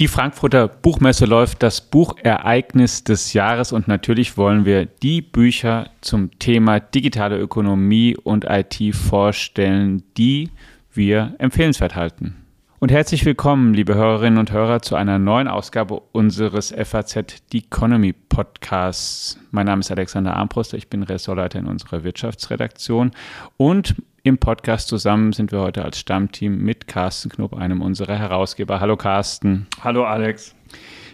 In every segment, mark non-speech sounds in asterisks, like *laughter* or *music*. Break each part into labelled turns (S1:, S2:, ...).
S1: Die Frankfurter Buchmesse läuft das Buchereignis des Jahres und natürlich wollen wir die Bücher zum Thema digitale Ökonomie und IT vorstellen, die wir empfehlenswert halten. Und herzlich willkommen, liebe Hörerinnen und Hörer, zu einer neuen Ausgabe unseres FAZ The Economy Podcasts. Mein Name ist Alexander Armbruster, ich bin Ressortleiter in unserer Wirtschaftsredaktion und im Podcast zusammen sind wir heute als Stammteam mit Carsten Knob, einem unserer Herausgeber. Hallo Carsten.
S2: Hallo Alex.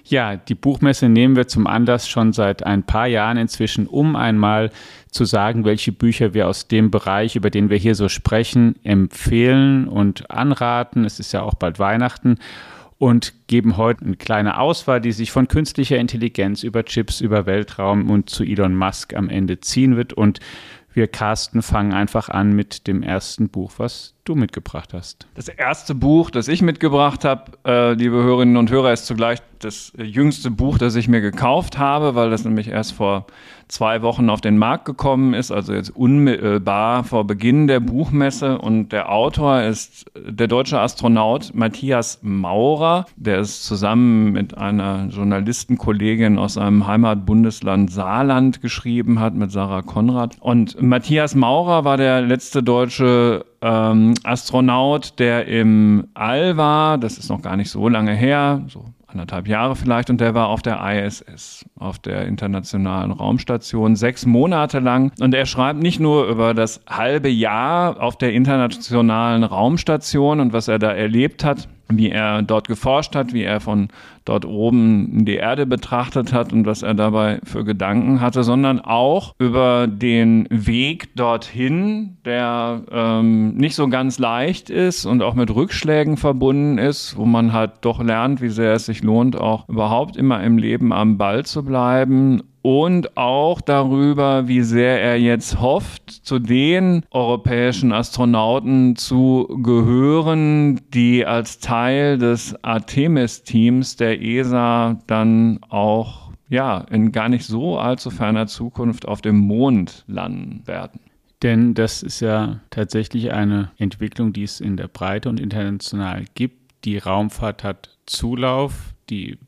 S1: Ja, die Buchmesse nehmen wir zum Anlass schon seit ein paar Jahren inzwischen, um einmal zu sagen, welche Bücher wir aus dem Bereich, über den wir hier so sprechen, empfehlen und anraten. Es ist ja auch bald Weihnachten und geben heute eine kleine Auswahl, die sich von künstlicher Intelligenz über Chips, über Weltraum und zu Elon Musk am Ende ziehen wird. Und wir, Carsten, fangen einfach an mit dem ersten Buch, was du mitgebracht hast.
S2: Das erste Buch, das ich mitgebracht habe, äh, liebe Hörerinnen und Hörer, ist zugleich das jüngste Buch, das ich mir gekauft habe, weil das nämlich erst vor zwei Wochen auf den Markt gekommen ist, also jetzt unmittelbar vor Beginn der Buchmesse. Und der Autor ist der deutsche Astronaut Matthias Maurer, der es zusammen mit einer Journalistenkollegin aus seinem Heimatbundesland Saarland geschrieben hat, mit Sarah Konrad. Und Matthias Maurer war der letzte deutsche ähm, Astronaut, der im All war. Das ist noch gar nicht so lange her, so anderthalb Jahre vielleicht, und der war auf der ISS, auf der Internationalen Raumstation, sechs Monate lang. Und er schreibt nicht nur über das halbe Jahr auf der Internationalen Raumstation und was er da erlebt hat, wie er dort geforscht hat, wie er von dort oben die Erde betrachtet hat und was er dabei für Gedanken hatte, sondern auch über den Weg dorthin, der ähm, nicht so ganz leicht ist und auch mit Rückschlägen verbunden ist, wo man halt doch lernt, wie sehr es sich lohnt, auch überhaupt immer im Leben am Ball zu bleiben und auch darüber, wie sehr er jetzt hofft, zu den europäischen Astronauten zu gehören, die als Teil des Artemis-Teams der ESA dann auch ja, in gar nicht so allzu ferner Zukunft auf dem Mond landen werden.
S1: Denn das ist ja tatsächlich eine Entwicklung, die es in der Breite und international gibt. Die Raumfahrt hat Zulauf, die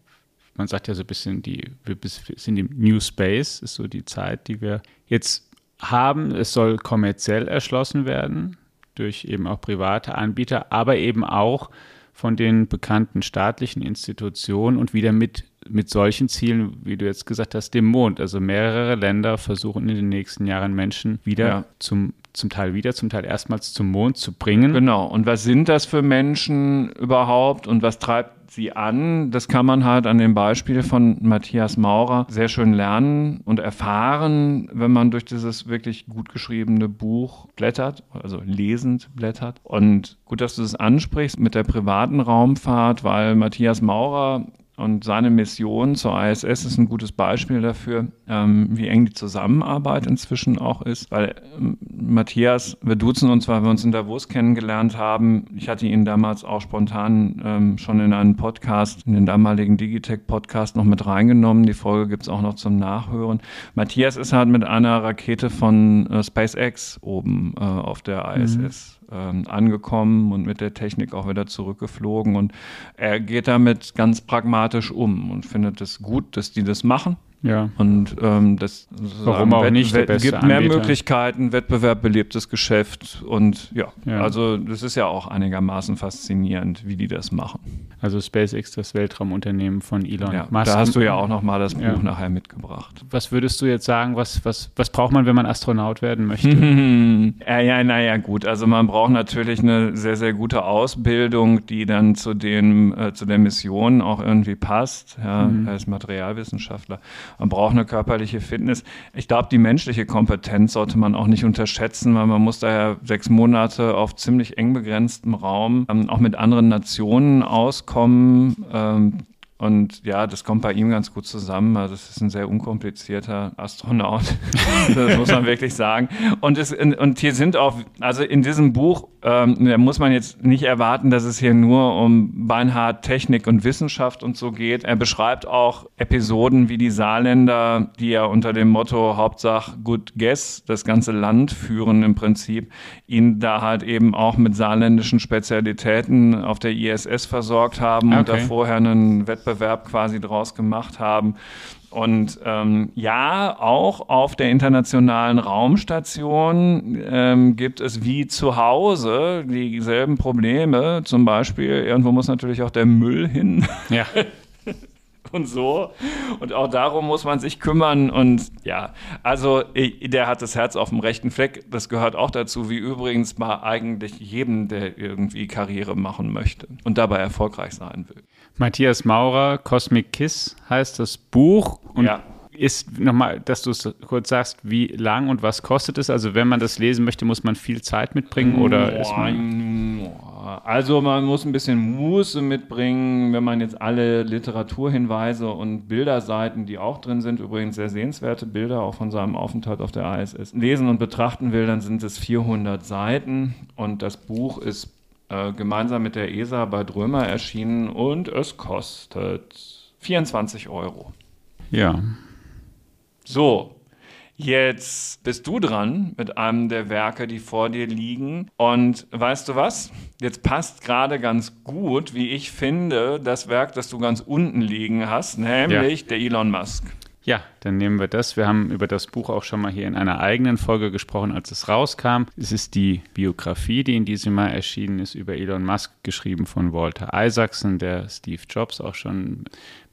S1: man sagt ja so ein bisschen, die, wir sind im New Space, ist so die Zeit, die wir jetzt haben. Es soll kommerziell erschlossen werden durch eben auch private Anbieter, aber eben auch von den bekannten staatlichen Institutionen und wieder mit, mit solchen Zielen, wie du jetzt gesagt hast, dem Mond. Also mehrere Länder versuchen in den nächsten Jahren Menschen wieder ja. zum zum Teil wieder, zum Teil erstmals zum Mond zu bringen.
S2: Genau. Und was sind das für Menschen überhaupt und was treibt sie an? Das kann man halt an dem Beispiel von Matthias Maurer sehr schön lernen und erfahren, wenn man durch dieses wirklich gut geschriebene Buch blättert, also lesend blättert. Und gut, dass du das ansprichst mit der privaten Raumfahrt, weil Matthias Maurer und seine Mission zur ISS ist ein gutes Beispiel dafür, ähm, wie eng die Zusammenarbeit inzwischen auch ist. Weil ähm, Matthias, wir duzen uns, weil wir uns in Davos kennengelernt haben. Ich hatte ihn damals auch spontan ähm, schon in einen Podcast, in den damaligen Digitech-Podcast noch mit reingenommen. Die Folge gibt's auch noch zum Nachhören. Matthias ist halt mit einer Rakete von äh, SpaceX oben äh, auf der ISS. Mhm ähm, angekommen und mit der Technik auch wieder zurückgeflogen. Und er geht damit ganz pragmatisch um und findet es gut, dass die das machen.
S1: Ja.
S2: Und ähm, das
S1: Warum auch nicht
S2: der beste gibt mehr Anbieter. Möglichkeiten, Wettbewerb belebtes Geschäft und ja, ja, also das ist ja auch einigermaßen faszinierend, wie die das machen.
S1: Also SpaceX, das Weltraumunternehmen von Elon
S2: ja, Musk. Da hast du ja auch noch mal das Buch ja. nachher mitgebracht.
S1: Was würdest du jetzt sagen, was, was, was braucht man, wenn man Astronaut werden möchte? *laughs*
S2: ja, ja, naja, gut. Also man braucht natürlich eine sehr, sehr gute Ausbildung, die dann zu, den, äh, zu der Mission auch irgendwie passt. Ja, mhm. Er ist Materialwissenschaftler. Man braucht eine körperliche Fitness. Ich glaube, die menschliche Kompetenz sollte man auch nicht unterschätzen, weil man muss daher sechs Monate auf ziemlich eng begrenztem Raum ähm, auch mit anderen Nationen auskommen. Ähm, und ja, das kommt bei ihm ganz gut zusammen. Also es ist ein sehr unkomplizierter Astronaut. *laughs* das muss man wirklich sagen. Und, es, und hier sind auch, also in diesem Buch ähm, da muss man jetzt nicht erwarten, dass es hier nur um beinhart Technik und Wissenschaft und so geht. Er beschreibt auch Episoden wie die Saarländer, die ja unter dem Motto Hauptsache Good Guess das ganze Land führen im Prinzip, ihn da halt eben auch mit saarländischen Spezialitäten auf der ISS versorgt haben okay. und da vorher einen Wettbewerb quasi draus gemacht haben. Und ähm, ja, auch auf der internationalen Raumstation ähm, gibt es wie zu Hause dieselben Probleme. Zum Beispiel, irgendwo muss natürlich auch der Müll hin. Ja. *laughs* und so. Und auch darum muss man sich kümmern. Und ja, also der hat das Herz auf dem rechten Fleck. Das gehört auch dazu, wie übrigens bei eigentlich jedem, der irgendwie Karriere machen möchte und dabei erfolgreich sein will.
S1: Matthias Maurer, Cosmic Kiss heißt das Buch. Und ja. ist nochmal, dass du es kurz sagst, wie lang und was kostet es? Also wenn man das lesen möchte, muss man viel Zeit mitbringen oder
S2: Boah,
S1: ist man
S2: also man muss ein bisschen Muße mitbringen, wenn man jetzt alle Literaturhinweise und Bilderseiten, die auch drin sind, übrigens sehr sehenswerte Bilder auch von seinem Aufenthalt auf der ISS, lesen und betrachten will, dann sind es 400 Seiten und das Buch ist äh, gemeinsam mit der ESA bei Drömer erschienen und es kostet 24 Euro.
S1: Ja.
S2: So, Jetzt bist du dran mit einem der Werke, die vor dir liegen. Und weißt du was? Jetzt passt gerade ganz gut, wie ich finde, das Werk, das du ganz unten liegen hast, nämlich ja. der Elon Musk.
S1: Ja, dann nehmen wir das. Wir haben über das Buch auch schon mal hier in einer eigenen Folge gesprochen, als es rauskam. Es ist die Biografie, die in diesem Jahr erschienen ist, über Elon Musk, geschrieben von Walter Isaacson, der Steve Jobs auch schon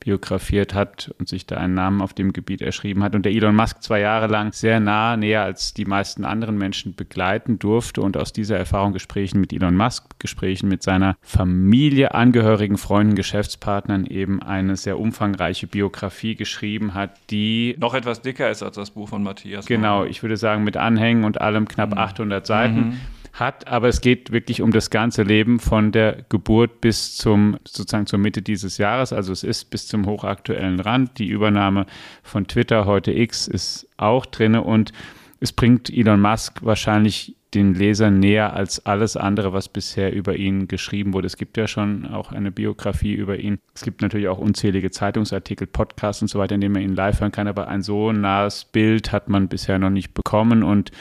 S1: biografiert hat und sich da einen Namen auf dem Gebiet erschrieben hat und der Elon Musk zwei Jahre lang sehr nah, näher als die meisten anderen Menschen begleiten durfte und aus dieser Erfahrung Gesprächen mit Elon Musk, Gesprächen mit seiner Familie, Angehörigen, Freunden, Geschäftspartnern eben eine sehr umfangreiche Biografie geschrieben hat, die
S2: noch etwas dicker ist als das Buch von Matthias.
S1: Genau, ich würde sagen mit Anhängen und allem knapp mhm. 800 Seiten. Mhm hat, aber es geht wirklich um das ganze Leben von der Geburt bis zum sozusagen zur Mitte dieses Jahres. Also es ist bis zum hochaktuellen Rand. Die Übernahme von Twitter heute X ist auch drin und es bringt Elon Musk wahrscheinlich den Lesern näher als alles andere, was bisher über ihn geschrieben wurde. Es gibt ja schon auch eine Biografie über ihn. Es gibt natürlich auch unzählige Zeitungsartikel, Podcasts und so weiter, in denen man ihn live hören kann, aber ein so nahes Bild hat man bisher noch nicht bekommen und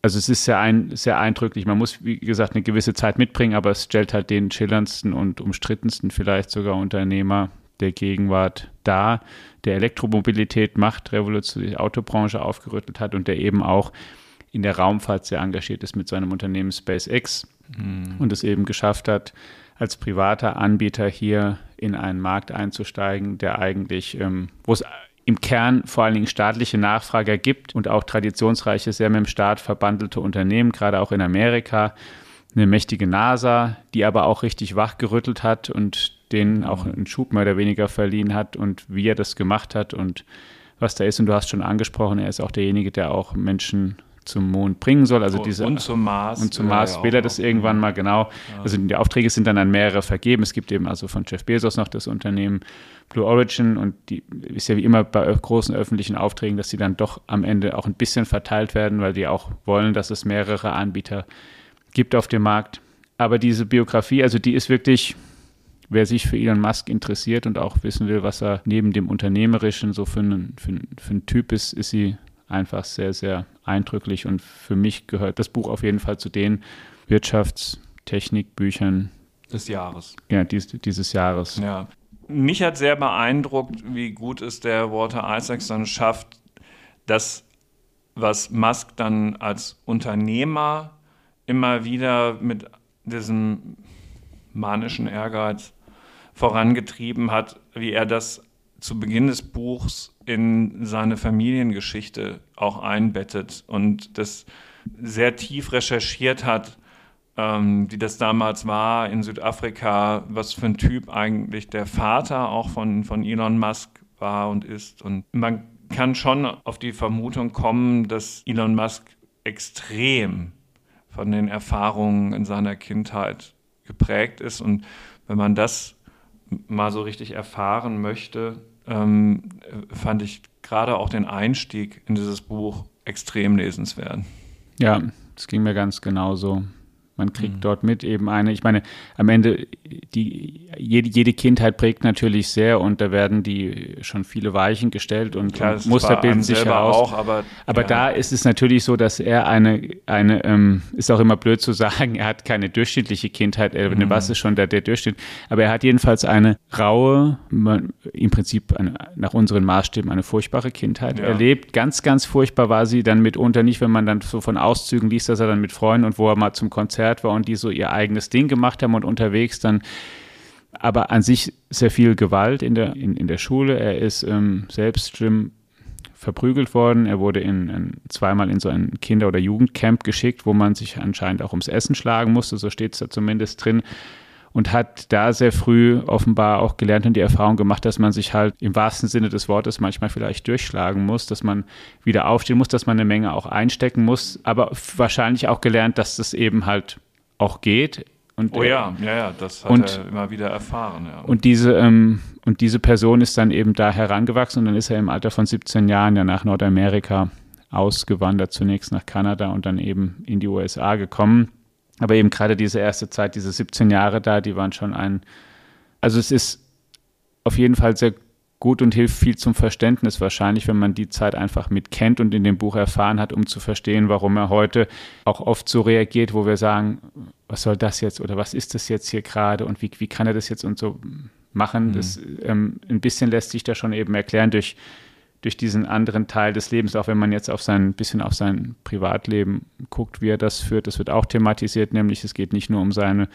S1: also es ist sehr, ein, sehr eindrücklich. Man muss, wie gesagt, eine gewisse Zeit mitbringen, aber es stellt halt den schillerndsten und umstrittensten vielleicht sogar Unternehmer der Gegenwart dar, der Elektromobilität macht, revolutionär die Autobranche aufgerüttelt hat und der eben auch in der Raumfahrt sehr engagiert ist mit seinem Unternehmen SpaceX mhm. und es eben geschafft hat, als privater Anbieter hier in einen Markt einzusteigen, der eigentlich, ähm, wo es im Kern vor allen Dingen staatliche Nachfrager gibt und auch traditionsreiche, sehr mit dem Staat verbandelte Unternehmen, gerade auch in Amerika, eine mächtige NASA, die aber auch richtig wachgerüttelt hat und denen auch einen Schub mehr oder weniger verliehen hat und wie er das gemacht hat und was da ist. Und du hast schon angesprochen, er ist auch derjenige, der auch Menschen zum Mond bringen soll. Also diese,
S2: und zum Mars.
S1: Und zum Mars will er das irgendwann mal, genau. Also die Aufträge sind dann an mehrere vergeben. Es gibt eben also von Jeff Bezos noch das Unternehmen Blue Origin und die ist ja wie immer bei großen öffentlichen Aufträgen, dass sie dann doch am Ende auch ein bisschen verteilt werden, weil die auch wollen, dass es mehrere Anbieter gibt auf dem Markt. Aber diese Biografie, also die ist wirklich, wer sich für Elon Musk interessiert und auch wissen will, was er neben dem Unternehmerischen so für einen, für, für einen Typ ist, ist sie einfach sehr, sehr eindrücklich. Und für mich gehört das Buch auf jeden Fall zu den Wirtschaftstechnikbüchern
S2: des Jahres.
S1: Ja, dies, dieses Jahres.
S2: Ja. Mich hat sehr beeindruckt, wie gut es der Walter Isaacson schafft, das, was Musk dann als Unternehmer immer wieder mit diesem manischen Ehrgeiz vorangetrieben hat, wie er das zu Beginn des Buchs in seine Familiengeschichte auch einbettet und das sehr tief recherchiert hat, ähm, wie das damals war in Südafrika, was für ein Typ eigentlich der Vater auch von, von Elon Musk war und ist. Und man kann schon auf die Vermutung kommen, dass Elon Musk extrem von den Erfahrungen in seiner Kindheit geprägt ist. Und wenn man das mal so richtig erfahren möchte, ähm, fand ich gerade auch den Einstieg in dieses Buch extrem lesenswert.
S1: Ja, das ging mir ganz genauso. Man kriegt mhm. dort mit eben eine, ich meine, am Ende, die, jede, jede Kindheit prägt natürlich sehr und da werden die schon viele Weichen gestellt und,
S2: Klar,
S1: und Muster bilden sich heraus.
S2: Auch, aber
S1: aber ja. da ist es natürlich so, dass er eine, eine ähm, ist auch immer blöd zu sagen, er hat keine durchschnittliche Kindheit, er, mhm. was ist schon der, der Durchschnitt, aber er hat jedenfalls eine raue, im Prinzip eine, nach unseren Maßstäben eine furchtbare Kindheit ja. erlebt. Ganz, ganz furchtbar war sie dann mitunter nicht, wenn man dann so von Auszügen liest, dass er dann mit Freunden und wo er mal zum Konzert Konzert war und die so ihr eigenes Ding gemacht haben und unterwegs dann aber an sich sehr viel Gewalt in der, in, in der Schule. Er ist ähm, selbst schlimm verprügelt worden. Er wurde in, in, zweimal in so ein Kinder- oder Jugendcamp geschickt, wo man sich anscheinend auch ums Essen schlagen musste, so steht es da zumindest drin. Und hat da sehr früh offenbar auch gelernt und die Erfahrung gemacht, dass man sich halt im wahrsten Sinne des Wortes manchmal vielleicht durchschlagen muss, dass man wieder aufstehen muss, dass man eine Menge auch einstecken muss, aber wahrscheinlich auch gelernt, dass das eben halt auch geht. Und,
S2: oh ja, ja, ja, das hat und, er immer wieder erfahren. Ja.
S1: Und, diese, ähm, und diese Person ist dann eben da herangewachsen und dann ist er im Alter von 17 Jahren ja nach Nordamerika ausgewandert, zunächst nach Kanada und dann eben in die USA gekommen. Aber eben gerade diese erste Zeit, diese 17 Jahre da, die waren schon ein, also es ist auf jeden Fall sehr gut und hilft viel zum Verständnis wahrscheinlich, wenn man die Zeit einfach mit kennt und in dem Buch erfahren hat, um zu verstehen, warum er heute auch oft so reagiert, wo wir sagen, was soll das jetzt oder was ist das jetzt hier gerade und wie, wie kann er das jetzt und so machen. Mhm. Das ähm, ein bisschen lässt sich da schon eben erklären durch, durch diesen anderen Teil des Lebens, auch wenn man jetzt auf sein bisschen auf sein Privatleben guckt, wie er das führt. Das wird auch thematisiert, nämlich es geht nicht nur um seine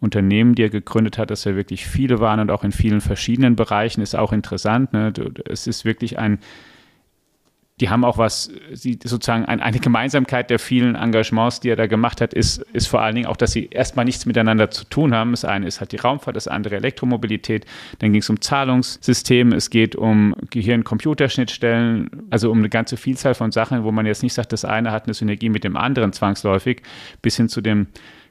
S1: Unternehmen, die er gegründet hat, dass er wirklich viele waren und auch in vielen verschiedenen Bereichen, ist auch interessant. Ne? Es ist wirklich ein, die haben auch was, sie sozusagen ein, eine Gemeinsamkeit der vielen Engagements, die er da gemacht hat, ist, ist vor allen Dingen auch, dass sie erstmal nichts miteinander zu tun haben. Das eine ist halt die Raumfahrt, das andere Elektromobilität. Dann ging es um Zahlungssysteme, es geht um Gehirn-Computerschnittstellen, also um eine ganze Vielzahl von Sachen, wo man jetzt nicht sagt, das eine hat eine Synergie mit dem anderen zwangsläufig, bis hin zu dem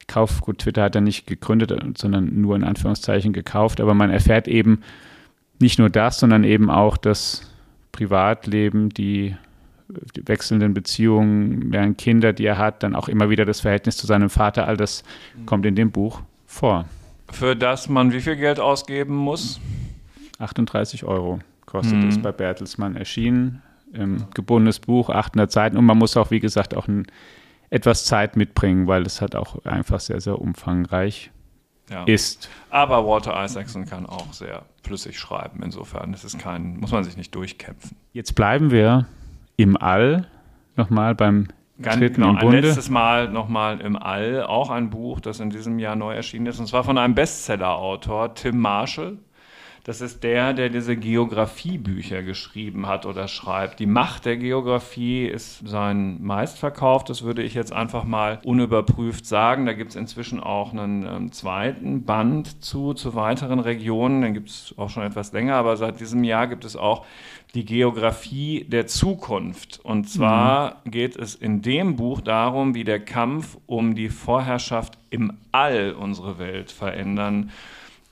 S1: Kauf, gut, Twitter hat er nicht gegründet, sondern nur in Anführungszeichen gekauft, aber man erfährt eben nicht nur das, sondern eben auch das Privatleben, die, wechselnden Beziehungen, während Kinder, die er hat, dann auch immer wieder das Verhältnis zu seinem Vater, all das kommt in dem Buch vor.
S2: Für das man wie viel Geld ausgeben muss?
S1: 38 Euro kostet mhm. es bei Bertelsmann erschienen. Ähm, gebundenes Buch, 800 Seiten und man muss auch, wie gesagt, auch ein etwas Zeit mitbringen, weil es halt auch einfach sehr, sehr umfangreich ja. ist.
S2: Aber Walter Isaacson kann auch sehr flüssig schreiben. Insofern ist es kein, muss man sich nicht durchkämpfen.
S1: Jetzt bleiben wir im All nochmal beim
S2: Ganz Tritten genau, ein letztes Mal nochmal im All, auch ein Buch, das in diesem Jahr neu erschienen ist, und zwar von einem Bestseller-Autor, Tim Marshall. Das ist der, der diese Geografiebücher geschrieben hat oder schreibt. Die Macht der Geografie ist sein meistverkauftes, würde ich jetzt einfach mal unüberprüft sagen. Da gibt es inzwischen auch einen ähm, zweiten Band zu, zu weiteren Regionen. Den gibt es auch schon etwas länger, aber seit diesem Jahr gibt es auch die Geografie der Zukunft. Und zwar mhm. geht es in dem Buch darum, wie der Kampf um die Vorherrschaft im All unsere Welt verändern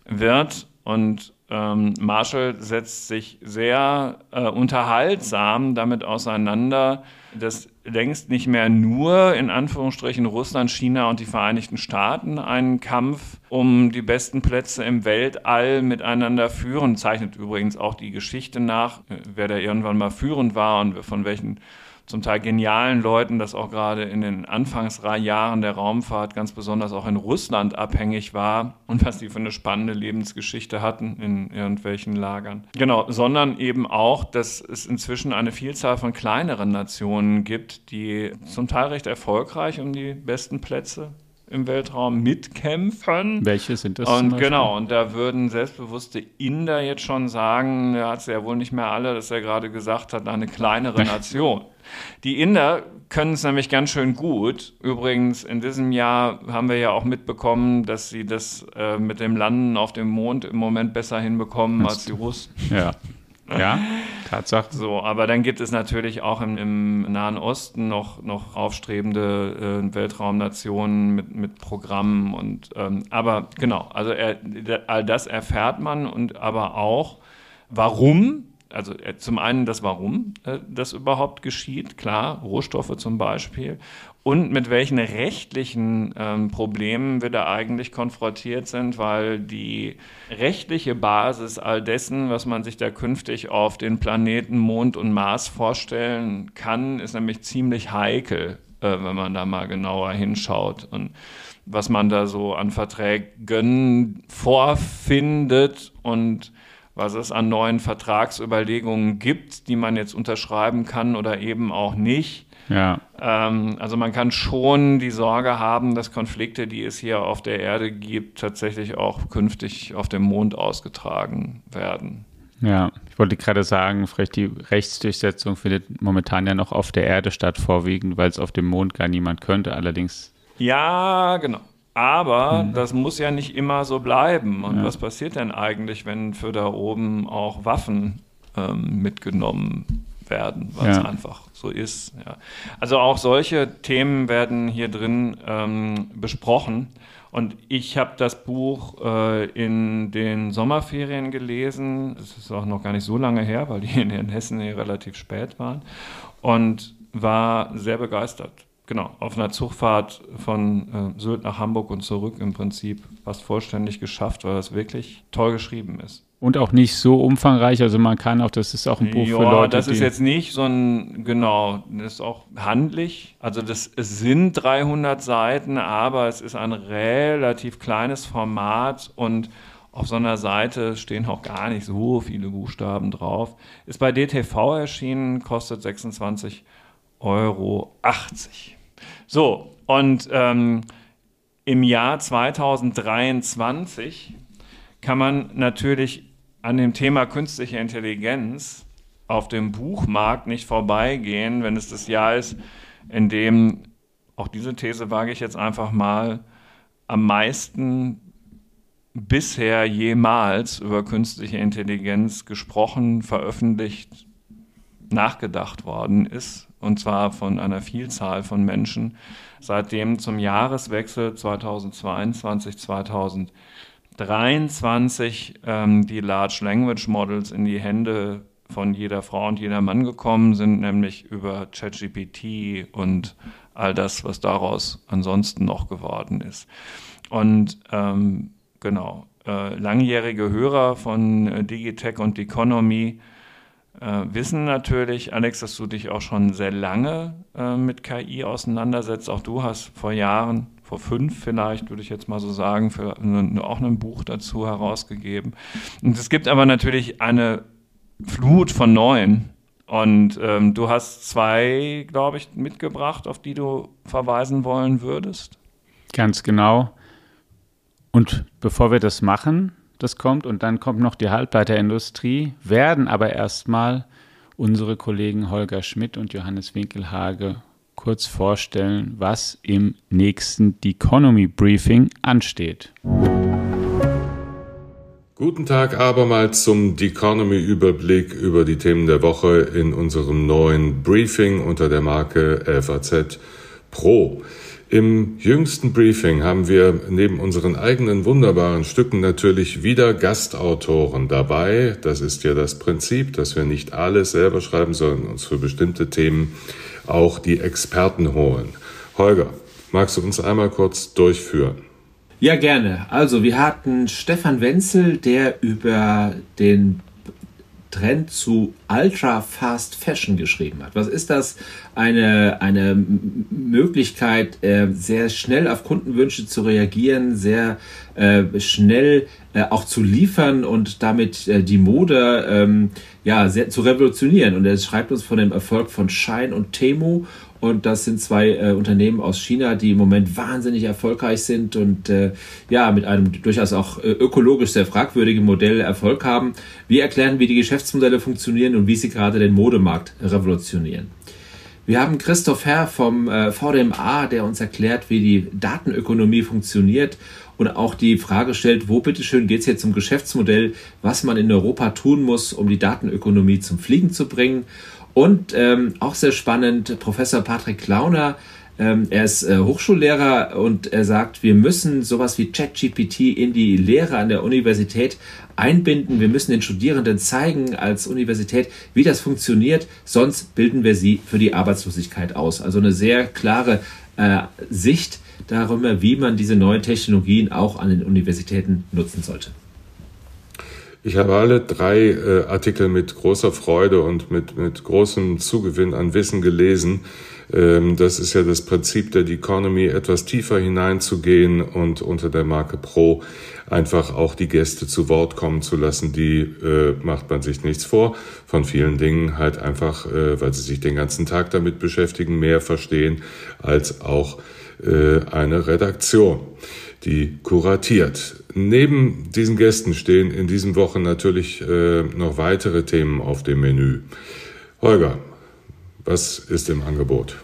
S2: wird. Und ähm, Marshall setzt sich sehr äh, unterhaltsam damit auseinander, dass längst nicht mehr nur in Anführungsstrichen Russland, China und die Vereinigten Staaten einen Kampf um die besten Plätze im Weltall miteinander führen. Zeichnet übrigens auch die Geschichte nach, äh, wer da irgendwann mal führend war und von welchen zum Teil genialen Leuten, das auch gerade in den Anfangsjahren der Raumfahrt ganz besonders auch in Russland abhängig war und was die für eine spannende Lebensgeschichte hatten in irgendwelchen Lagern. Genau, sondern eben auch, dass es inzwischen eine Vielzahl von kleineren Nationen gibt, die zum Teil recht erfolgreich um die besten Plätze im Weltraum mitkämpfen.
S1: Welche sind das?
S2: Und genau, und da würden selbstbewusste Inder jetzt schon sagen, er hat es ja wohl nicht mehr alle, dass er gerade gesagt hat, eine kleinere *laughs* Nation. Die Inder können es nämlich ganz schön gut. Übrigens, in diesem Jahr haben wir ja auch mitbekommen, dass sie das äh, mit dem Landen auf dem Mond im Moment besser hinbekommen als die Russen.
S1: Ja. *laughs* Ja, Tatsache.
S2: So, aber dann gibt es natürlich auch im, im Nahen Osten noch, noch aufstrebende äh, Weltraumnationen mit, mit Programmen und ähm, aber genau, also er, all das erfährt man und aber auch, warum also äh, zum einen das Warum äh, das überhaupt geschieht, klar, Rohstoffe zum Beispiel, und mit welchen rechtlichen ähm, Problemen wir da eigentlich konfrontiert sind, weil die rechtliche Basis all dessen, was man sich da künftig auf den Planeten Mond und Mars vorstellen kann, ist nämlich ziemlich heikel, äh, wenn man da mal genauer hinschaut. Und was man da so an Verträgen vorfindet und was es an neuen Vertragsüberlegungen gibt, die man jetzt unterschreiben kann oder eben auch nicht. Ja. Ähm, also man kann schon die Sorge haben, dass Konflikte, die es hier auf der Erde gibt, tatsächlich auch künftig auf dem Mond ausgetragen werden.
S1: Ja, ich wollte gerade sagen, vielleicht die Rechtsdurchsetzung findet momentan ja noch auf der Erde statt, vorwiegend, weil es auf dem Mond gar niemand könnte. Allerdings.
S2: Ja, genau. Aber mhm. das muss ja nicht immer so bleiben. Und ja. was passiert denn eigentlich, wenn für da oben auch Waffen ähm, mitgenommen werden, weil es einfach so ist? Ja. Also auch solche Themen werden hier drin ähm, besprochen. Und ich habe das Buch äh, in den Sommerferien gelesen. Es ist auch noch gar nicht so lange her, weil die in, in Hessen hier relativ spät waren. Und war sehr begeistert genau, auf einer Zugfahrt von äh, Sylt nach Hamburg und zurück im Prinzip fast vollständig geschafft, weil das wirklich toll geschrieben ist.
S1: Und auch nicht so umfangreich, also man kann auch, das ist auch ein Buch ja, für Leute.
S2: Das ist jetzt nicht so ein, genau, das ist auch handlich. Also das, es sind 300 Seiten, aber es ist ein relativ kleines Format und auf so einer Seite stehen auch gar nicht so viele Buchstaben drauf. Ist bei DTV erschienen, kostet 26 Euro. So, und ähm, im Jahr 2023 kann man natürlich an dem Thema künstliche Intelligenz auf dem Buchmarkt nicht vorbeigehen, wenn es das Jahr ist, in dem, auch diese These wage ich jetzt einfach mal, am meisten bisher jemals über künstliche Intelligenz gesprochen, veröffentlicht, nachgedacht worden ist und zwar von einer Vielzahl von Menschen, seitdem zum Jahreswechsel 2022-2023 ähm, die Large Language Models in die Hände von jeder Frau und jeder Mann gekommen sind, nämlich über ChatGPT und all das, was daraus ansonsten noch geworden ist. Und ähm, genau, äh, langjährige Hörer von äh, Digitech und Economy äh, wissen natürlich, Alex, dass du dich auch schon sehr lange äh, mit KI auseinandersetzt. Auch du hast vor Jahren, vor fünf vielleicht, würde ich jetzt mal so sagen, für eine, auch ein Buch dazu herausgegeben. Und es gibt aber natürlich eine Flut von neuen. Und ähm, du hast zwei, glaube ich, mitgebracht, auf die du verweisen wollen würdest.
S1: Ganz genau. Und bevor wir das machen, das kommt und dann kommt noch die Halbleiterindustrie, werden aber erstmal unsere Kollegen Holger Schmidt und Johannes Winkelhage kurz vorstellen, was im nächsten Economy Briefing ansteht.
S3: Guten Tag abermals zum Economy Überblick über die Themen der Woche in unserem neuen Briefing unter der Marke FAZ Pro. Im jüngsten Briefing haben wir neben unseren eigenen wunderbaren Stücken natürlich wieder Gastautoren dabei. Das ist ja das Prinzip, dass wir nicht alles selber schreiben, sondern uns für bestimmte Themen auch die Experten holen. Holger, magst du uns einmal kurz durchführen?
S4: Ja, gerne. Also wir hatten Stefan Wenzel, der über den Trend zu Ultra Fast Fashion geschrieben hat. Was ist das? Eine, eine Möglichkeit, äh, sehr schnell auf Kundenwünsche zu reagieren, sehr äh, schnell äh, auch zu liefern und damit die Mode ähm, ja, sehr, zu revolutionieren. Und er schreibt uns von dem Erfolg von Shine und Temu und das sind zwei äh, Unternehmen aus China, die im Moment wahnsinnig erfolgreich sind und äh, ja, mit einem durchaus auch äh, ökologisch sehr fragwürdigen Modell Erfolg haben. Wir erklären, wie die Geschäftsmodelle funktionieren und wie sie gerade den Modemarkt revolutionieren. Wir haben Christoph Herr vom äh, VDMA, der uns erklärt, wie die Datenökonomie funktioniert und auch die Frage stellt, wo bitteschön geht es jetzt zum Geschäftsmodell, was man in Europa tun muss, um die Datenökonomie zum Fliegen zu bringen. Und ähm, auch sehr spannend, Professor Patrick Klauner Ähm, er ist äh, Hochschullehrer und er sagt, wir müssen sowas wie ChatGPT in die Lehre an der Universität einbinden. Wir müssen den Studierenden zeigen als Universität, wie das funktioniert, sonst bilden wir sie für die Arbeitslosigkeit aus. Also eine sehr klare äh, Sicht darüber, wie man diese neuen Technologien auch an den Universitäten nutzen sollte.
S3: Ich habe alle drei äh, Artikel mit großer Freude und mit, mit großem Zugewinn an Wissen gelesen. Ähm, das ist ja das Prinzip der Economy, etwas tiefer hineinzugehen und unter der Marke Pro einfach auch die Gäste zu Wort kommen zu lassen. Die äh, macht man sich nichts vor. Von vielen Dingen halt einfach, äh, weil sie sich den ganzen Tag damit beschäftigen, mehr verstehen als auch äh, eine Redaktion, die kuratiert. Neben diesen Gästen stehen in diesen Wochen natürlich äh, noch weitere Themen auf dem Menü. Holger, was ist im Angebot?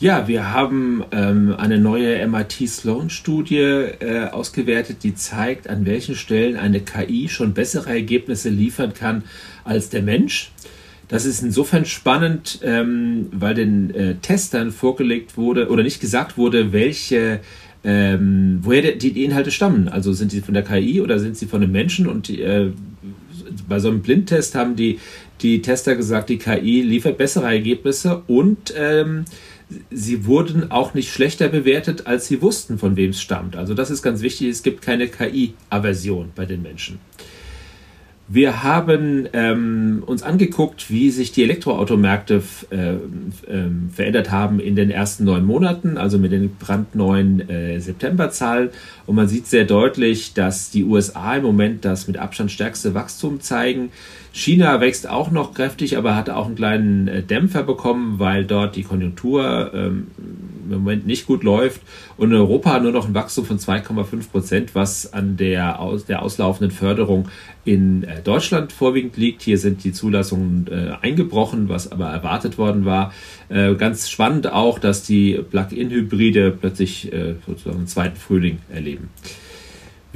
S4: Ja, wir haben ähm, eine neue MIT Sloan-Studie äh, ausgewertet, die zeigt, an welchen Stellen eine KI schon bessere Ergebnisse liefern kann als der Mensch. Das ist insofern spannend, ähm, weil den äh, Testern vorgelegt wurde oder nicht gesagt wurde, welche ähm, woher die, die, Inhalte stammen. Also sind sie von der KI oder sind sie von den Menschen? Und die, äh, bei so einem Blindtest haben die, die Tester gesagt, die KI liefert bessere Ergebnisse und ähm, sie wurden auch nicht schlechter bewertet, als sie wussten, von wem es stammt. Also das ist ganz wichtig, es gibt keine KI-Aversion bei den Menschen. Wir haben ähm, uns angeguckt, wie sich die Elektroautomärkte äh, äh, verändert haben in den ersten neun Monaten, also mit den brandneuen äh, Septemberzahlen. Und man sieht sehr deutlich, dass die USA im Moment das mit Abstand stärkste Wachstum zeigen. China wächst auch noch kräftig, aber hat auch einen kleinen äh, Dämpfer bekommen, weil dort die Konjunktur ähm, im Moment nicht gut läuft und in Europa nur noch ein Wachstum von 2,5 Prozent, was an der, aus, der auslaufenden Förderung in äh, Deutschland vorwiegend liegt. Hier sind die Zulassungen äh, eingebrochen, was aber erwartet worden war. Äh, ganz spannend auch, dass die Plug-in-Hybride plötzlich äh, sozusagen einen zweiten Frühling erleben.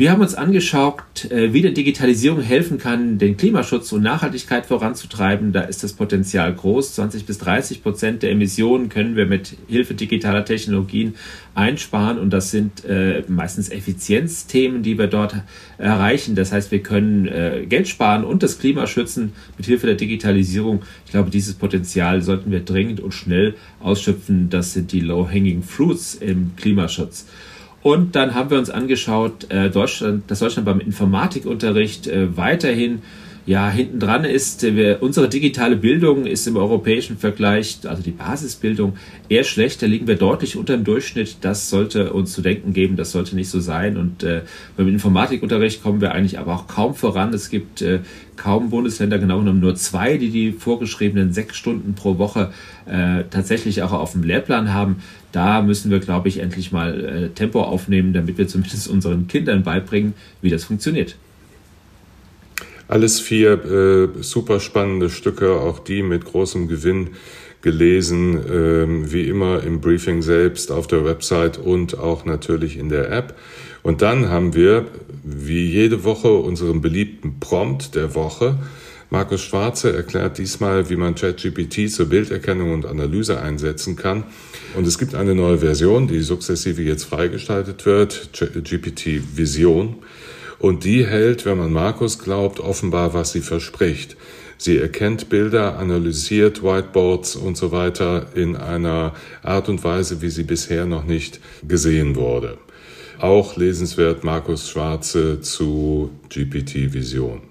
S4: Wir haben uns angeschaut, äh, wie der Digitalisierung helfen kann, den Klimaschutz und Nachhaltigkeit voranzutreiben. Da ist das Potenzial groß. 20 bis 30 Prozent der Emissionen können wir mit Hilfe digitaler Technologien einsparen und das sind äh, meistens Effizienzthemen, die wir dort erreichen. Das heißt, wir können äh, Geld sparen und das Klima schützen mit Hilfe der Digitalisierung. Ich glaube, dieses Potenzial sollten wir dringend und schnell ausschöpfen. Das sind die low-hanging fruits im Klimaschutz. Und dann haben wir uns angeschaut, äh, Deutschland, dass Deutschland beim Informatikunterricht äh, weiterhin ja, hinten dran ist, äh, wir, unsere digitale Bildung ist im europäischen Vergleich, also die Basisbildung, eher schlecht. Da liegen wir deutlich unter dem Durchschnitt. Das sollte uns zu denken geben, das sollte nicht so sein. Und äh, beim Informatikunterricht kommen wir eigentlich aber auch kaum voran. Es gibt äh, kaum Bundesländer, genau genommen nur zwei, die die vorgeschriebenen sechs Stunden pro Woche äh, tatsächlich auch auf dem Lehrplan haben. Da müssen wir, glaube ich, endlich mal äh, Tempo aufnehmen, damit wir zumindest unseren Kindern beibringen, wie das funktioniert.
S3: Alles vier äh, super spannende Stücke, auch die mit großem Gewinn gelesen, äh, wie immer im Briefing selbst auf der Website und auch natürlich in der App. Und dann haben wir, wie jede Woche, unseren beliebten Prompt der Woche. Markus Schwarze erklärt diesmal, wie man ChatGPT zur Bilderkennung und Analyse einsetzen kann. Und es gibt eine neue Version, die sukzessive jetzt freigestaltet wird, GPT Vision. Und die hält, wenn man Markus glaubt, offenbar, was sie verspricht. Sie erkennt Bilder, analysiert Whiteboards und so weiter in einer Art und Weise, wie sie bisher noch nicht gesehen wurde. Auch lesenswert Markus Schwarze zu GPT Vision.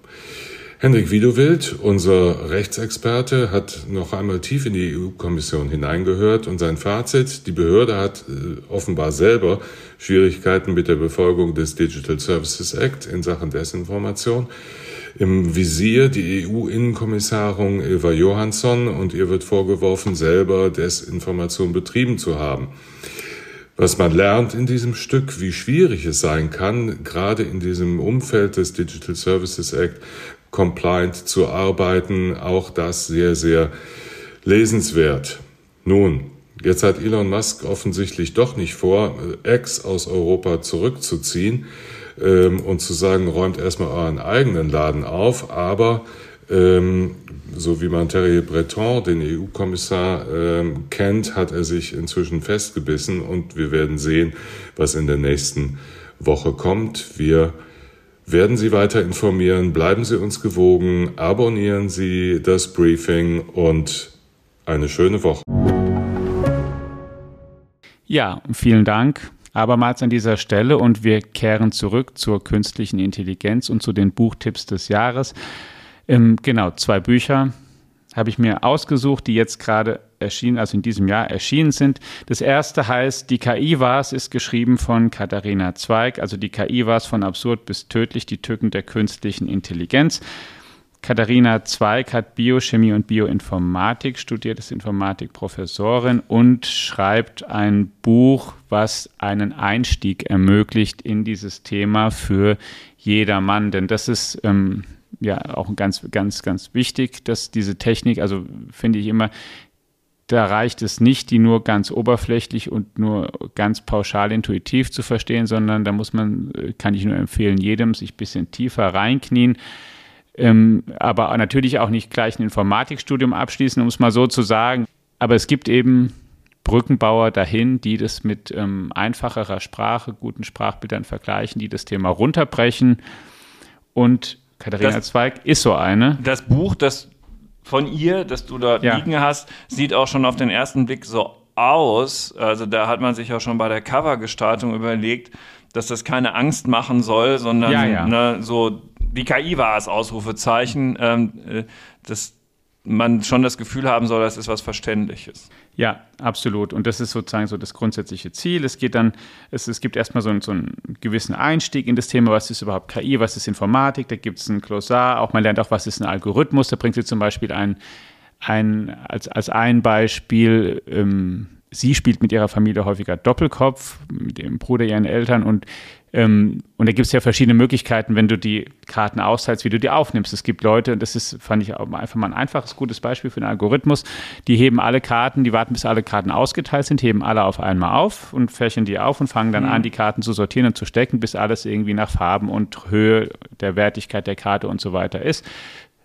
S3: Henrik Wiedewild, unser Rechtsexperte, hat noch einmal tief in die EU-Kommission hineingehört und sein Fazit, die Behörde hat äh, offenbar selber Schwierigkeiten mit der Befolgung des Digital Services Act in Sachen Desinformation. Im Visier die EU-Innenkommissarin Eva Johansson und ihr wird vorgeworfen, selber Desinformation betrieben zu haben. Was man lernt in diesem Stück, wie schwierig es sein kann, gerade in diesem Umfeld des Digital Services Act, compliant zu arbeiten. Auch das sehr, sehr lesenswert. Nun, jetzt hat Elon Musk offensichtlich doch nicht vor, X aus Europa zurückzuziehen ähm, und zu sagen, räumt erstmal euren eigenen Laden auf, aber Ähm, so wie man Thierry Breton, den EU-Kommissar, ähm, kennt, hat er sich inzwischen festgebissen und wir werden sehen, was in der nächsten Woche kommt. Wir werden Sie weiter informieren. Bleiben Sie uns gewogen. Abonnieren Sie das Briefing und eine schöne Woche.
S1: Ja, vielen Dank abermals an dieser Stelle und wir kehren zurück zur künstlichen Intelligenz und zu den Buchtipps des Jahres. Ähm, genau, zwei Bücher habe ich mir ausgesucht, die jetzt gerade erschienen, also in diesem Jahr erschienen sind. Das erste heißt Die KI war's, ist geschrieben von Katharina Zweig, also die KI war's von absurd bis tödlich, die Tücken der künstlichen Intelligenz. Katharina Zweig hat Biochemie und Bioinformatik studiert, ist Informatikprofessorin und schreibt ein Buch, was einen Einstieg ermöglicht in dieses Thema für jedermann. Denn das ist ähm, ja auch ganz, ganz, ganz wichtig, dass diese Technik, also finde ich immer, da reicht es nicht, die nur ganz oberflächlich und nur ganz pauschal intuitiv zu verstehen, sondern da muss man, kann ich nur empfehlen, jedem sich ein bisschen tiefer reinknien. Ähm, aber natürlich auch nicht gleich ein Informatikstudium abschließen, um es mal so zu sagen. Aber es gibt eben Brückenbauer dahin, die das mit ähm, einfacherer Sprache, guten Sprachbildern vergleichen, die das Thema runterbrechen. Und Katharina das, Zweig ist so eine.
S2: Das Buch, das von ihr, das du dort ja. liegen hast, sieht auch schon auf den ersten Blick so aus. Also da hat man sich ja schon bei der Covergestaltung überlegt, dass das keine Angst machen soll, sondern ja, ja. Ne, so die KI war es, Ausrufezeichen, ähm, äh, dass man schon das Gefühl haben soll, das ist was Verständliches.
S1: Ja, absolut. Und das ist sozusagen so das grundsätzliche Ziel. Es geht dann, es, es gibt erstmal so, einen, so einen gewissen Einstieg in das Thema, was ist überhaupt KI, was ist Informatik, da gibt es ein Glossar, auch man lernt auch, was ist ein Algorithmus, da bringt sie zum Beispiel ein, ein als, als ein Beispiel, ähm, sie spielt mit ihrer Familie häufiger Doppelkopf, mit dem Bruder, ihren Eltern und ähm, und da gibt es ja verschiedene Möglichkeiten, wenn du die Karten austeilst, wie du die aufnimmst. Es gibt Leute, das ist, fand ich auch einfach mal ein einfaches, gutes Beispiel für einen Algorithmus, die heben alle Karten, die warten, bis alle Karten ausgeteilt sind, heben alle auf einmal auf und fächern die auf und fangen dann mhm. an, die Karten zu sortieren und zu stecken, bis alles irgendwie nach Farben und Höhe der Wertigkeit der Karte und so weiter ist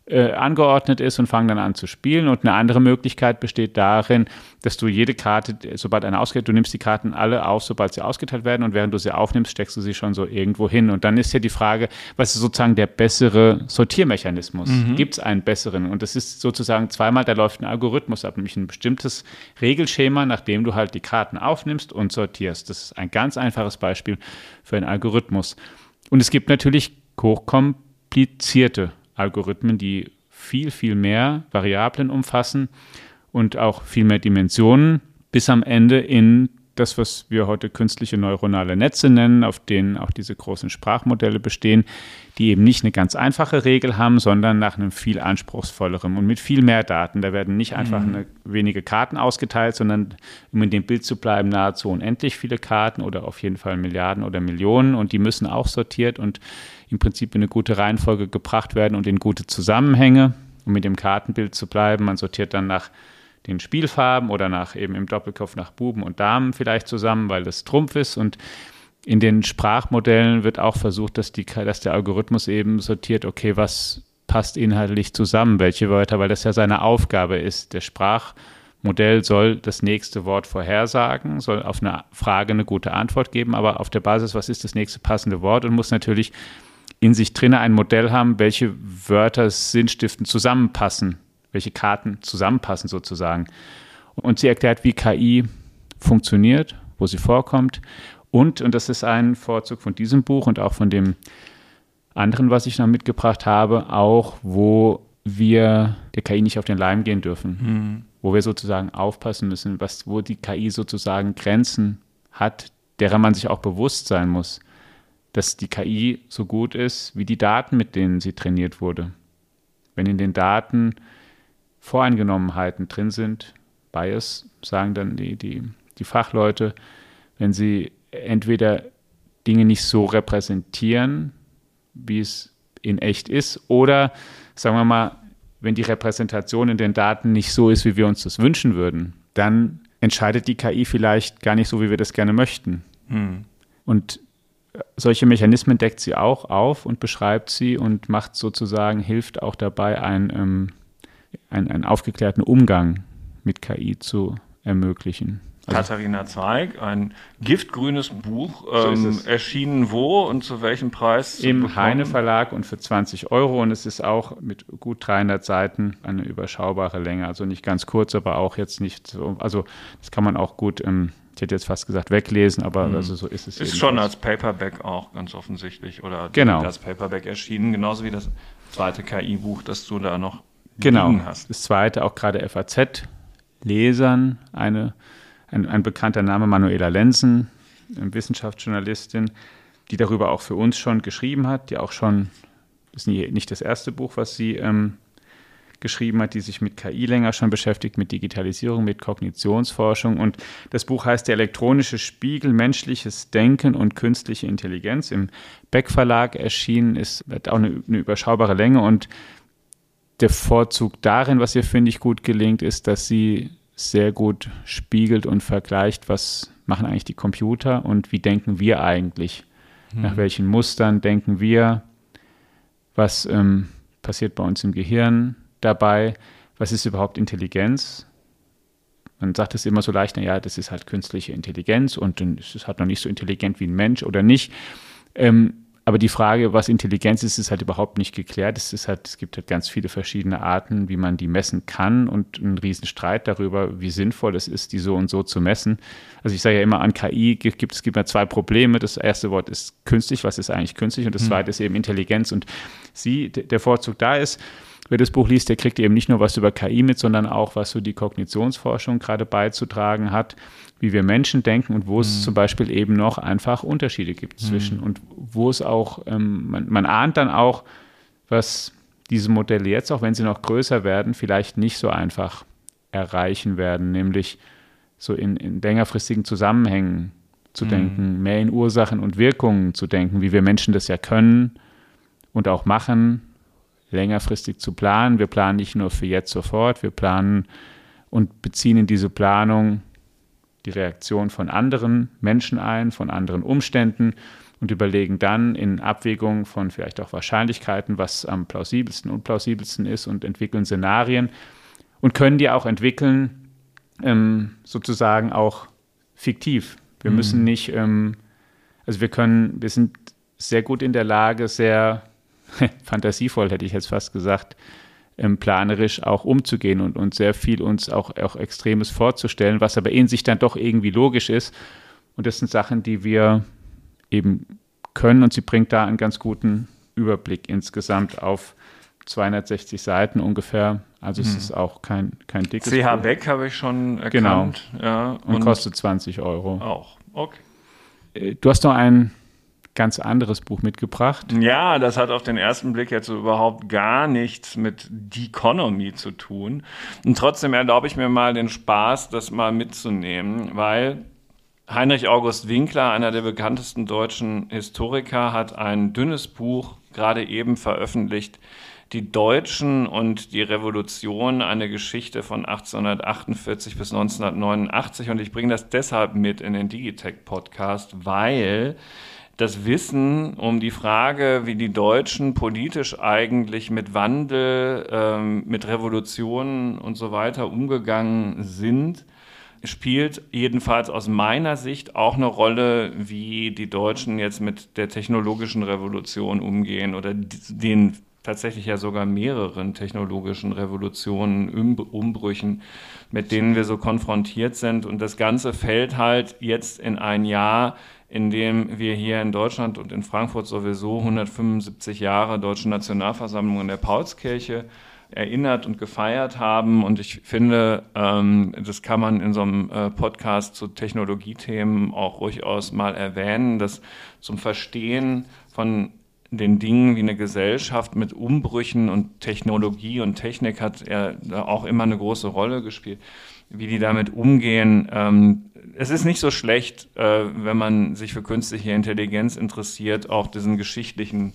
S1: äh, angeordnet ist und fangen dann an zu spielen. Und eine andere Möglichkeit besteht darin, dass du jede Karte, sobald eine ausgeht, du nimmst die Karten alle auf, sobald sie ausgeteilt werden und während du sie aufnimmst, steckst du sie schon so irgendwo hin. Und dann ist ja die Frage, was ist sozusagen der bessere Sortiermechanismus? Mhm. Gibt es einen besseren? Und das ist sozusagen zweimal, da läuft ein Algorithmus ab, nämlich ein bestimmtes Regelschema, nachdem du halt die Karten aufnimmst und sortierst. Das ist ein ganz einfaches Beispiel für einen Algorithmus. Und es gibt natürlich hochkomplizierte Algorithmen, die viel, viel mehr Variablen umfassen und auch viel mehr Dimensionen, bis am Ende in das, was wir heute künstliche neuronale Netze nennen, auf denen auch diese großen Sprachmodelle bestehen, die eben nicht eine ganz einfache Regel haben, sondern nach einem viel anspruchsvolleren und mit viel mehr Daten. Da werden nicht einfach mhm. eine, wenige Karten ausgeteilt, sondern, um in dem Bild zu bleiben, nahezu unendlich viele Karten oder auf jeden Fall Milliarden oder Millionen und die müssen auch sortiert und im Prinzip in eine gute Reihenfolge gebracht werden und in gute Zusammenhänge, um mit dem Kartenbild zu bleiben. Man sortiert dann nach den Spielfarben oder nach eben im Doppelkopf nach Buben und Damen vielleicht zusammen, weil das Trumpf ist. Und in den Sprachmodellen wird auch versucht, dass, die, dass der Algorithmus eben sortiert, okay, was passt inhaltlich zusammen, welche Wörter, weil das ja seine Aufgabe ist. Der Sprachmodell soll das nächste Wort vorhersagen, soll auf eine Frage eine gute Antwort geben, aber auf der Basis, was ist das nächste passende Wort und muss natürlich in sich drinne ein Modell haben, welche Wörter sinnstiftend zusammenpassen welche Karten zusammenpassen sozusagen. Und sie erklärt, wie KI funktioniert, wo sie vorkommt. Und, und das ist ein Vorzug von diesem Buch und auch von dem anderen, was ich noch mitgebracht habe, auch wo wir der KI nicht auf den Leim gehen dürfen, mhm. wo wir sozusagen aufpassen müssen, was, wo die KI sozusagen Grenzen hat, derer man sich auch bewusst sein muss, dass die KI so gut ist wie die Daten, mit denen sie trainiert wurde. Wenn in den Daten Voreingenommenheiten drin sind, Bias, sagen dann die, die, die Fachleute, wenn sie entweder Dinge nicht so repräsentieren, wie es in echt ist, oder sagen wir mal, wenn die Repräsentation in den Daten nicht so ist, wie wir uns das wünschen würden, dann entscheidet die KI vielleicht gar nicht so, wie wir das gerne möchten. Hm. Und solche Mechanismen deckt sie auch auf und beschreibt sie und macht sozusagen, hilft auch dabei, ein, ähm, ein, einen aufgeklärten Umgang mit KI zu ermöglichen.
S2: Also Katharina Zweig, ein giftgrünes Buch, ähm, so erschienen wo und zu welchem Preis?
S1: Im Heine Verlag und für 20 Euro und es ist auch mit gut 300 Seiten eine überschaubare Länge, also nicht ganz kurz, aber auch jetzt nicht so, also das kann man auch gut, ähm, ich hätte jetzt fast gesagt weglesen, aber mhm. also so ist es.
S2: Ist schon als Paperback auch ganz offensichtlich oder
S1: genau.
S2: als Paperback erschienen, genauso wie das zweite KI-Buch, das du da noch
S1: genau. hast. Das zweite auch gerade FAZ Lesern eine ein, ein bekannter Name, Manuela Lenzen, Wissenschaftsjournalistin, die darüber auch für uns schon geschrieben hat, die auch schon, das ist nicht das erste Buch, was sie ähm, geschrieben hat, die sich mit KI länger schon beschäftigt, mit Digitalisierung, mit Kognitionsforschung. Und das Buch heißt Der elektronische Spiegel, menschliches Denken und künstliche Intelligenz. Im Beck Verlag erschienen ist hat auch eine, eine überschaubare Länge und der Vorzug darin, was ihr, finde ich, gut gelingt, ist, dass sie sehr gut spiegelt und vergleicht, was machen eigentlich die Computer und wie denken wir eigentlich, mhm. nach welchen Mustern denken wir, was ähm, passiert bei uns im Gehirn dabei, was ist überhaupt Intelligenz. Man sagt es immer so leicht, naja, das ist halt künstliche Intelligenz und es ist halt noch nicht so intelligent wie ein Mensch oder nicht. Ähm, aber die Frage, was Intelligenz ist, ist halt überhaupt nicht geklärt. Es, ist halt, es gibt halt ganz viele verschiedene Arten, wie man die messen kann und einen riesen Streit darüber, wie sinnvoll es ist, die so und so zu messen. Also ich sage ja immer, an KI gibt es gibt ja zwei Probleme. Das erste Wort ist künstlich, was ist eigentlich künstlich? Und das hm. zweite ist eben Intelligenz. Und sie, der Vorzug da ist, wer das Buch liest, der kriegt eben nicht nur was über KI mit, sondern auch, was so die Kognitionsforschung gerade beizutragen hat wie wir Menschen denken und wo es mhm. zum Beispiel eben noch einfach Unterschiede gibt mhm. zwischen und wo es auch, ähm, man, man ahnt dann auch, was diese Modelle jetzt, auch wenn sie noch größer werden, vielleicht nicht so einfach erreichen werden, nämlich so in, in längerfristigen Zusammenhängen zu mhm. denken, mehr in Ursachen und Wirkungen zu denken, wie wir Menschen das ja können und auch machen, längerfristig zu planen. Wir planen nicht nur für jetzt sofort, wir planen und beziehen in diese Planung die Reaktion von anderen Menschen ein, von anderen Umständen und überlegen dann in Abwägung von vielleicht auch Wahrscheinlichkeiten, was am plausibelsten, unplausibelsten ist und entwickeln Szenarien und können die auch entwickeln, ähm, sozusagen auch fiktiv. Wir mhm. müssen nicht, ähm, also wir können, wir sind sehr gut in der Lage, sehr *laughs* fantasievoll, hätte ich jetzt fast gesagt, ähm, planerisch auch umzugehen und, und sehr viel uns auch, auch Extremes vorzustellen, was aber in sich dann doch irgendwie logisch ist. Und das sind Sachen, die wir eben können und sie bringt da einen ganz guten Überblick insgesamt auf 260 Seiten ungefähr. Also hm. es ist auch kein, kein dickes
S2: CH Beck habe ich schon erkannt.
S1: Genau. Ja, und, und kostet 20 Euro.
S2: Auch, okay.
S1: Äh, du hast noch ein ganz anderes Buch mitgebracht.
S2: Ja, das hat auf den ersten Blick jetzt überhaupt gar nichts mit The Economy zu tun. Und trotzdem erlaube ich mir mal den Spaß, das mal mitzunehmen, weil Heinrich August Winkler, einer der bekanntesten deutschen Historiker, hat ein dünnes Buch gerade eben veröffentlicht, die Deutschen und die Revolution, eine Geschichte von 1848 bis 1989. Und ich bringe das deshalb mit in den Digitech-Podcast, weil das Wissen um die Frage, wie die Deutschen politisch eigentlich mit Wandel, ähm, mit Revolutionen und so weiter umgegangen sind, spielt jedenfalls aus meiner Sicht auch eine Rolle, wie die Deutschen jetzt mit der technologischen Revolution umgehen oder den tatsächlich ja sogar mehreren technologischen Revolutionen, Umbrüchen, mit denen wir so konfrontiert sind. Und das Ganze fällt halt jetzt in ein Jahr, in dem wir hier in Deutschland und in Frankfurt sowieso 175 Jahre Deutsche Nationalversammlung in der Paulskirche erinnert und gefeiert haben. Und ich finde, ähm, das kann man in so einem äh, Podcast zu Technologiethemen auch durchaus mal erwähnen, dass zum Verstehen von den Dingen wie eine Gesellschaft mit Umbrüchen und Technologie und Technik hat er auch immer eine große Rolle gespielt, wie die damit umgehen. Ähm, es ist nicht so schlecht, äh, wenn man sich für künstliche Intelligenz interessiert, auch diesen geschichtlichen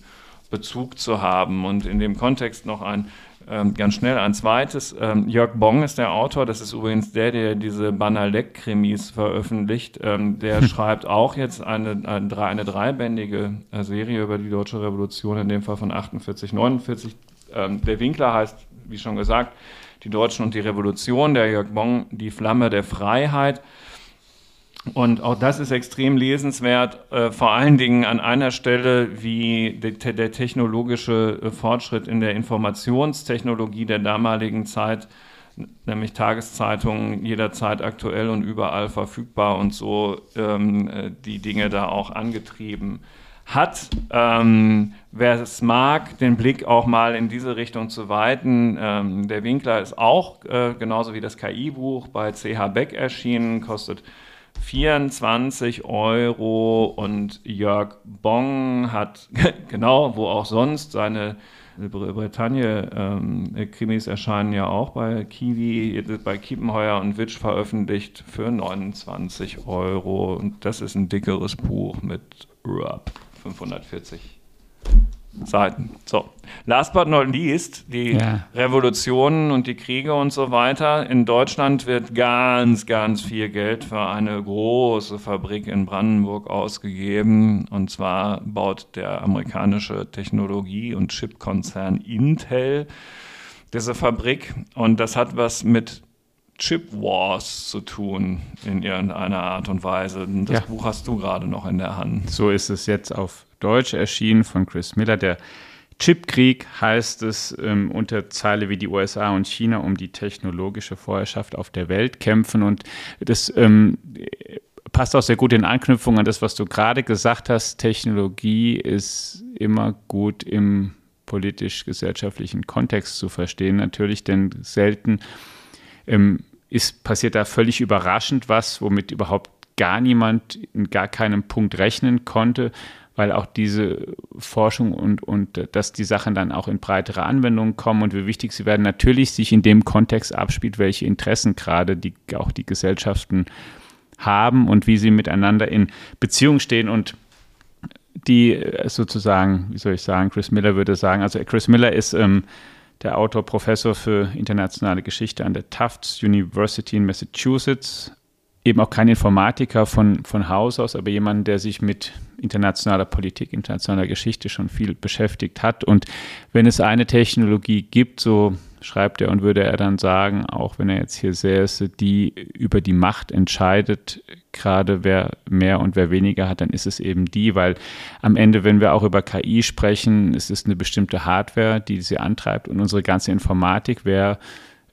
S2: Bezug zu haben und in dem Kontext noch ein ähm, ganz schnell ein zweites. Ähm, Jörg Bong ist der Autor, das ist übrigens der, der diese Banalek-Krimis veröffentlicht. Ähm, der *laughs* schreibt auch jetzt eine, eine, eine dreibändige äh, Serie über die Deutsche Revolution, in dem Fall von 48, 49. Ähm, der Winkler heißt, wie schon gesagt, die Deutschen und die Revolution, der Jörg Bong, die Flamme der Freiheit. Und auch das ist extrem lesenswert, äh, vor allen Dingen an einer Stelle, wie de der technologische äh, Fortschritt in der Informationstechnologie der damaligen Zeit, nämlich Tageszeitungen jederzeit aktuell und überall verfügbar und so ähm, äh, die Dinge da auch angetrieben hat. Ähm, wer es mag, den Blick auch mal in diese Richtung zu weiten. Ähm, der Winkler ist auch, äh, genauso wie das KI-Buch, bei CH Beck erschienen, kostet 24 Euro und Jörg Bong hat, *laughs* genau, wo auch sonst, seine Bretagne-Krimis ähm, erscheinen ja auch bei Kiwi, bei Kiepenheuer und Witsch veröffentlicht für 29 Euro. Und das ist ein dickeres Buch mit Rub, 540 Seiten. So. Last but not least, die ja. Revolutionen und die Kriege und so weiter. In Deutschland wird ganz, ganz viel Geld für eine große Fabrik in Brandenburg ausgegeben. Und zwar baut der amerikanische Technologie- und Chipkonzern Intel diese Fabrik. Und das hat was mit Chip Wars zu tun in irgendeiner Art und Weise. Das ja. Buch hast du gerade noch in der Hand.
S1: So ist es jetzt auf Deutsch erschienen von Chris Miller. Der Chipkrieg heißt es ähm, unter Zeile wie die USA und China um die technologische Vorherrschaft auf der Welt kämpfen. Und das ähm, passt auch sehr gut in Anknüpfung an das, was du gerade gesagt hast. Technologie ist immer gut im politisch-gesellschaftlichen Kontext zu verstehen, natürlich, denn selten ähm, ist, passiert da völlig überraschend was, womit überhaupt gar niemand in gar keinem Punkt rechnen konnte weil auch diese Forschung und, und dass die Sachen dann auch in breitere Anwendungen kommen und wie wichtig sie werden, natürlich sich in dem Kontext abspielt, welche Interessen gerade die, auch die Gesellschaften haben und wie sie miteinander in Beziehung stehen. Und die äh, sozusagen, wie soll ich sagen, Chris Miller würde sagen, also Chris Miller ist ähm, der Autor, Professor für internationale Geschichte an der Tufts University in Massachusetts, eben auch kein Informatiker von, von Haus aus, aber jemand, der sich mit internationaler Politik, internationaler Geschichte schon viel beschäftigt hat. Und wenn es eine Technologie gibt, so schreibt er und würde er dann sagen, auch wenn er jetzt hier säße, die über die Macht entscheidet, gerade wer mehr und wer weniger hat, dann ist es eben die, weil am Ende, wenn wir auch über KI sprechen, ist es eine bestimmte Hardware, die sie antreibt und unsere ganze Informatik, wer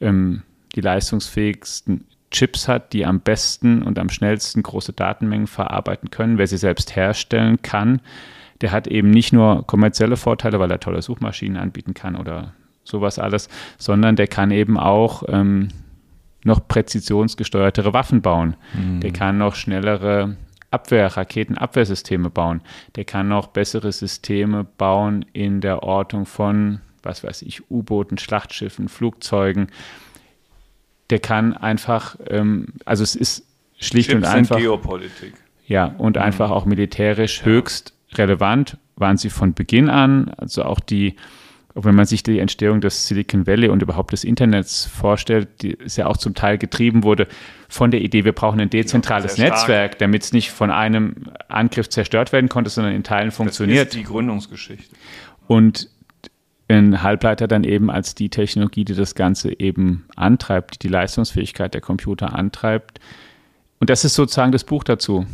S1: ähm, die leistungsfähigsten Chips hat, die am besten und am schnellsten große Datenmengen verarbeiten können, wer sie selbst herstellen kann, der hat eben nicht nur kommerzielle Vorteile, weil er tolle Suchmaschinen anbieten kann oder sowas alles, sondern der kann eben auch ähm, noch präzisionsgesteuertere Waffen bauen. Mhm. Der kann noch schnellere Abwehr, Raketenabwehrsysteme bauen. Der kann noch bessere Systeme bauen in der Ortung von, was weiß ich, U-Booten, Schlachtschiffen, Flugzeugen der kann einfach, ähm, also es ist schlicht Chips und einfach.
S2: Geopolitik.
S1: Ja, und mhm. einfach auch militärisch höchst relevant waren sie von Beginn an. Also auch die, auch wenn man sich die Entstehung des Silicon Valley und überhaupt des Internets vorstellt, die es ja auch zum Teil getrieben wurde von der Idee, wir brauchen ein dezentrales Netzwerk, damit es nicht von einem Angriff zerstört werden konnte, sondern in Teilen funktioniert. Das
S2: ist die Gründungsgeschichte.
S1: Und in Halbleiter dann eben als die Technologie, die das Ganze eben antreibt, die die Leistungsfähigkeit der Computer antreibt. Und das ist sozusagen das Buch dazu,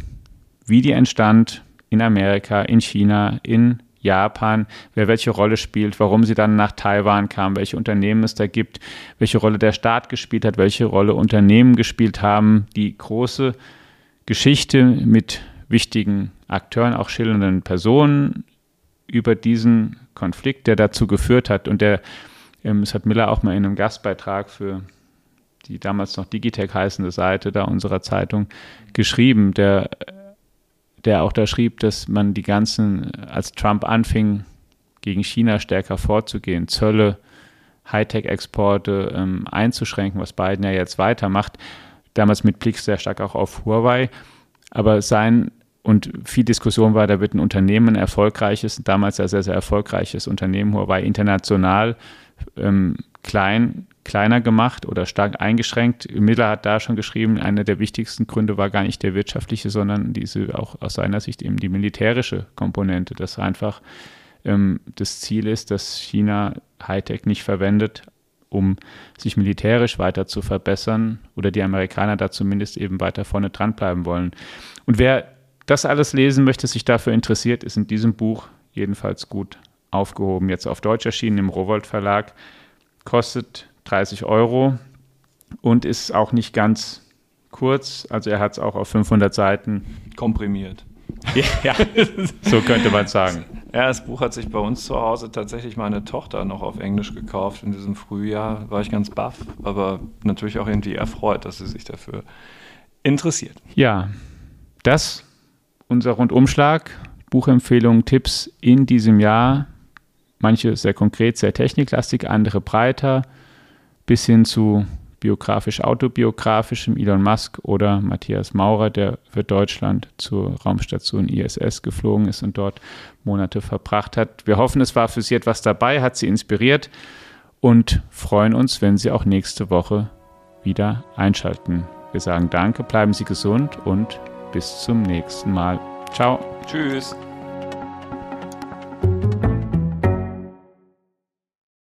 S1: wie die entstand in Amerika, in China, in Japan, wer welche Rolle spielt, warum sie dann nach Taiwan kam, welche Unternehmen es da gibt, welche Rolle der Staat gespielt hat, welche Rolle Unternehmen gespielt haben, die große Geschichte mit wichtigen Akteuren, auch schillernden Personen über diesen Konflikt, der dazu geführt hat. Und der, ähm, das hat Miller auch mal in einem Gastbeitrag für die damals noch Digitech heißende Seite da unserer Zeitung geschrieben, der, der auch da schrieb, dass man die ganzen, als Trump anfing, gegen China stärker vorzugehen, Zölle, Hightech-Exporte ähm, einzuschränken, was Biden ja jetzt weitermacht, damals mit Blick sehr stark auch auf Huawei. Aber sein und viel Diskussion war, da wird ein Unternehmen erfolgreiches, damals ein sehr, sehr erfolgreiches Unternehmen, Huawei international, ähm, klein, kleiner gemacht oder stark eingeschränkt. Miller hat da schon geschrieben, einer der wichtigsten Gründe war gar nicht der wirtschaftliche, sondern diese auch aus seiner Sicht eben die militärische Komponente, dass einfach ähm, das Ziel ist, dass China Hightech nicht verwendet, um sich militärisch weiter zu verbessern oder die Amerikaner da zumindest eben weiter vorne dranbleiben wollen. Und wer das alles lesen möchte, sich dafür interessiert, ist in diesem Buch jedenfalls gut aufgehoben. Jetzt auf Deutsch erschienen im Rowold Verlag, kostet 30 Euro und ist auch nicht ganz kurz. Also er hat es auch auf 500 Seiten
S2: komprimiert. *laughs*
S1: ja, so könnte man sagen.
S2: Ja, das Buch hat sich bei uns zu Hause tatsächlich meine Tochter noch auf Englisch gekauft. In diesem Frühjahr war ich ganz baff, aber natürlich auch irgendwie erfreut, dass sie sich dafür interessiert.
S1: Ja, das unser Rundumschlag. Buchempfehlungen, Tipps in diesem Jahr. Manche sehr konkret, sehr techniklastig, andere breiter, bis hin zu biografisch-autobiografischem Elon Musk oder Matthias Maurer, der für Deutschland zur Raumstation ISS geflogen ist und dort Monate verbracht hat. Wir hoffen, es war für Sie etwas dabei, hat Sie inspiriert und freuen uns, wenn Sie auch nächste Woche wieder einschalten. Wir sagen Danke, bleiben Sie gesund und bis zum nächsten Mal. Ciao.
S2: Tschüss.